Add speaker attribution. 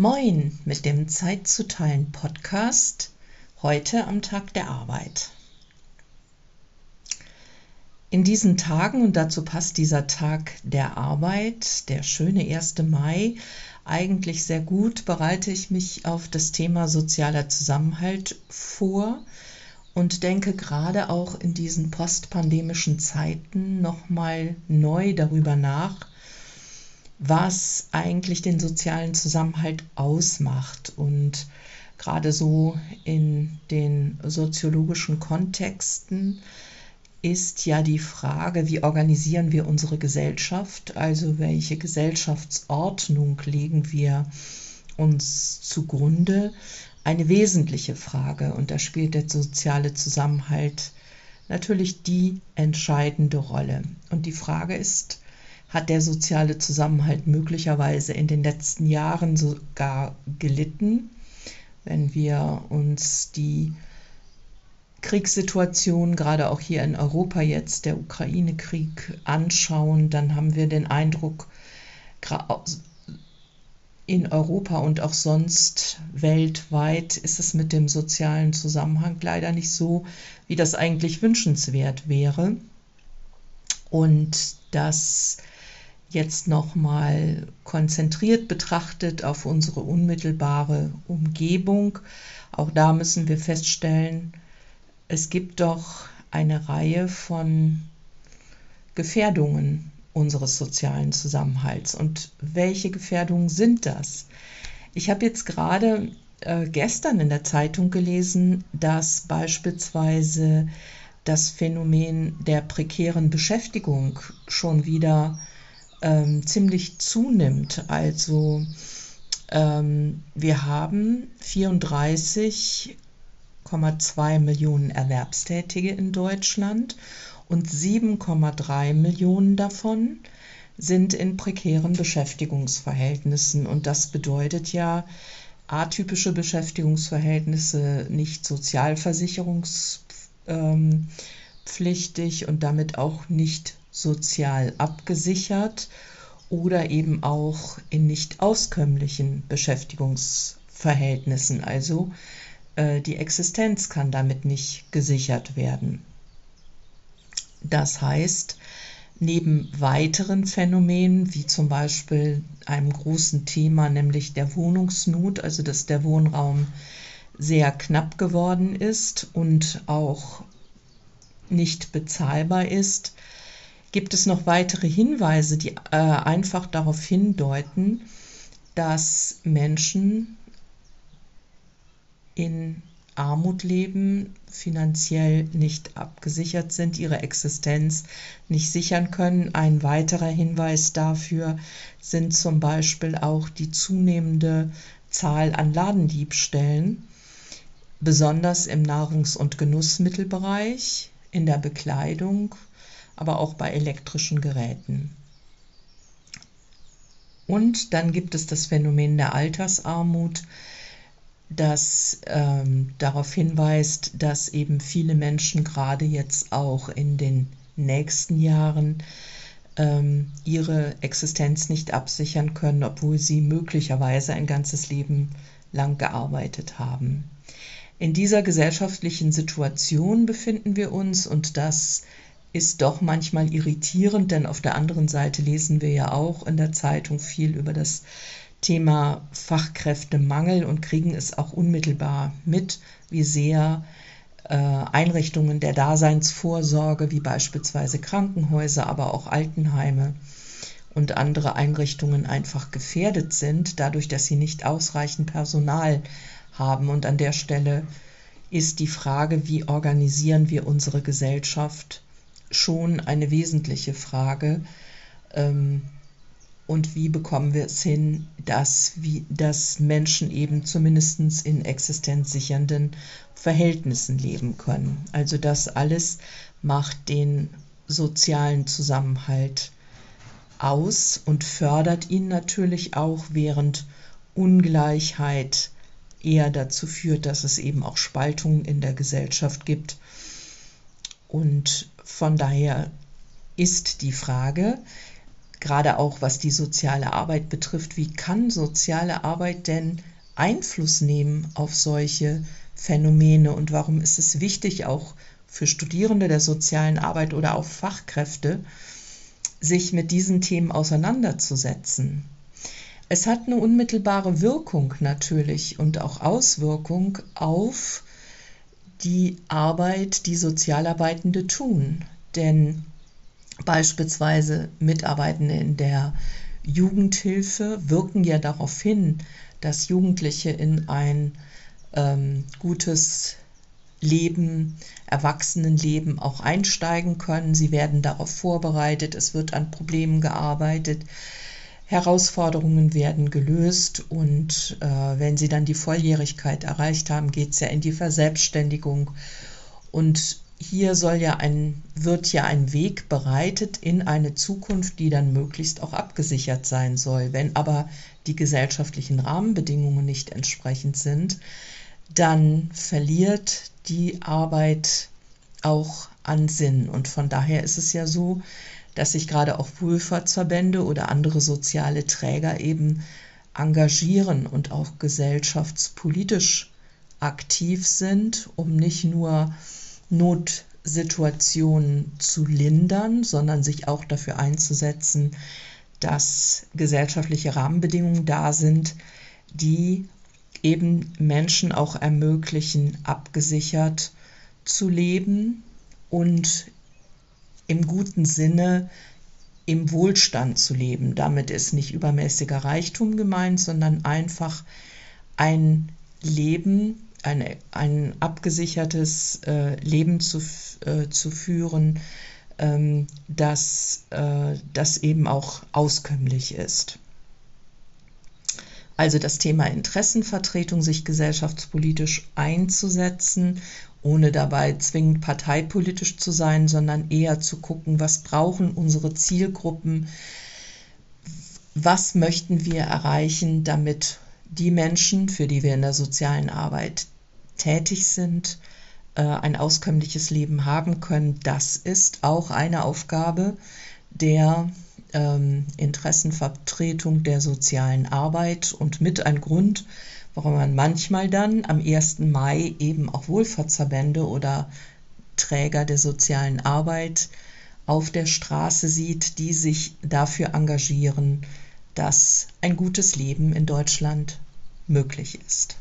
Speaker 1: Moin mit dem Zeit zu teilen Podcast heute am Tag der Arbeit. In diesen Tagen, und dazu passt dieser Tag der Arbeit, der schöne 1. Mai, eigentlich sehr gut, bereite ich mich auf das Thema sozialer Zusammenhalt vor und denke gerade auch in diesen postpandemischen Zeiten nochmal neu darüber nach, was eigentlich den sozialen Zusammenhalt ausmacht. Und gerade so in den soziologischen Kontexten ist ja die Frage, wie organisieren wir unsere Gesellschaft, also welche Gesellschaftsordnung legen wir uns zugrunde, eine wesentliche Frage. Und da spielt der soziale Zusammenhalt natürlich die entscheidende Rolle. Und die Frage ist, hat der soziale Zusammenhalt möglicherweise in den letzten Jahren sogar gelitten. Wenn wir uns die Kriegssituation, gerade auch hier in Europa jetzt, der Ukraine-Krieg anschauen, dann haben wir den Eindruck, in Europa und auch sonst weltweit ist es mit dem sozialen Zusammenhang leider nicht so, wie das eigentlich wünschenswert wäre. Und das jetzt nochmal konzentriert betrachtet auf unsere unmittelbare Umgebung, auch da müssen wir feststellen, es gibt doch eine Reihe von Gefährdungen unseres sozialen Zusammenhalts. Und welche Gefährdungen sind das? Ich habe jetzt gerade äh, gestern in der Zeitung gelesen, dass beispielsweise das Phänomen der prekären Beschäftigung schon wieder ähm, ziemlich zunimmt. Also ähm, wir haben 34,2 Millionen Erwerbstätige in Deutschland und 7,3 Millionen davon sind in prekären Beschäftigungsverhältnissen. Und das bedeutet ja atypische Beschäftigungsverhältnisse, nicht sozialversicherungspflichtig und damit auch nicht sozial abgesichert oder eben auch in nicht auskömmlichen Beschäftigungsverhältnissen. Also äh, die Existenz kann damit nicht gesichert werden. Das heißt, neben weiteren Phänomenen, wie zum Beispiel einem großen Thema, nämlich der Wohnungsnot, also dass der Wohnraum sehr knapp geworden ist und auch nicht bezahlbar ist, gibt es noch weitere Hinweise, die äh, einfach darauf hindeuten, dass Menschen in Armut leben, finanziell nicht abgesichert sind, ihre Existenz nicht sichern können. Ein weiterer Hinweis dafür sind zum Beispiel auch die zunehmende Zahl an Ladendiebstählen, besonders im Nahrungs- und Genussmittelbereich, in der Bekleidung, aber auch bei elektrischen Geräten. Und dann gibt es das Phänomen der Altersarmut, das ähm, darauf hinweist, dass eben viele Menschen gerade jetzt auch in den nächsten Jahren ähm, ihre Existenz nicht absichern können, obwohl sie möglicherweise ein ganzes Leben lang gearbeitet haben. In dieser gesellschaftlichen Situation befinden wir uns und das ist doch manchmal irritierend, denn auf der anderen Seite lesen wir ja auch in der Zeitung viel über das Thema Fachkräftemangel und kriegen es auch unmittelbar mit, wie sehr äh, Einrichtungen der Daseinsvorsorge, wie beispielsweise Krankenhäuser, aber auch Altenheime und andere Einrichtungen einfach gefährdet sind, dadurch, dass sie nicht ausreichend Personal haben. Und an der Stelle ist die Frage, wie organisieren wir unsere Gesellschaft, schon eine wesentliche Frage. Ähm, und wie bekommen wir es hin, dass, wie, dass Menschen eben zumindest in existenzsichernden Verhältnissen leben können. Also das alles macht den sozialen Zusammenhalt aus und fördert ihn natürlich auch, während Ungleichheit eher dazu führt, dass es eben auch Spaltungen in der Gesellschaft gibt. Und von daher ist die Frage, gerade auch was die soziale Arbeit betrifft. Wie kann soziale Arbeit denn Einfluss nehmen auf solche Phänomene und warum ist es wichtig, auch für Studierende der sozialen Arbeit oder auch Fachkräfte, sich mit diesen Themen auseinanderzusetzen? Es hat eine unmittelbare Wirkung natürlich und auch Auswirkung auf die Arbeit, die Sozialarbeitende tun. Denn beispielsweise Mitarbeitende in der Jugendhilfe wirken ja darauf hin, dass Jugendliche in ein ähm, gutes Leben, Erwachsenenleben auch einsteigen können. Sie werden darauf vorbereitet, es wird an Problemen gearbeitet, Herausforderungen werden gelöst und äh, wenn sie dann die Volljährigkeit erreicht haben, geht es ja in die Verselbstständigung. Und hier soll ja ein, wird ja ein Weg bereitet in eine Zukunft, die dann möglichst auch abgesichert sein soll. Wenn aber die gesellschaftlichen Rahmenbedingungen nicht entsprechend sind, dann verliert die Arbeit auch an Sinn. Und von daher ist es ja so, dass sich gerade auch Wohlfahrtsverbände oder andere soziale Träger eben engagieren und auch gesellschaftspolitisch aktiv sind, um nicht nur Notsituationen zu lindern, sondern sich auch dafür einzusetzen, dass gesellschaftliche Rahmenbedingungen da sind, die eben Menschen auch ermöglichen, abgesichert zu leben und im guten Sinne im Wohlstand zu leben. Damit ist nicht übermäßiger Reichtum gemeint, sondern einfach ein Leben, eine, ein abgesichertes äh, Leben zu, äh, zu führen, ähm, das, äh, das eben auch auskömmlich ist. Also das Thema Interessenvertretung, sich gesellschaftspolitisch einzusetzen ohne dabei zwingend parteipolitisch zu sein, sondern eher zu gucken, was brauchen unsere Zielgruppen, was möchten wir erreichen, damit die Menschen, für die wir in der sozialen Arbeit tätig sind, äh, ein auskömmliches Leben haben können. Das ist auch eine Aufgabe der ähm, Interessenvertretung der sozialen Arbeit und mit ein Grund, warum man manchmal dann am 1. Mai eben auch Wohlfahrtsverbände oder Träger der sozialen Arbeit auf der Straße sieht, die sich dafür engagieren, dass ein gutes Leben in Deutschland möglich ist.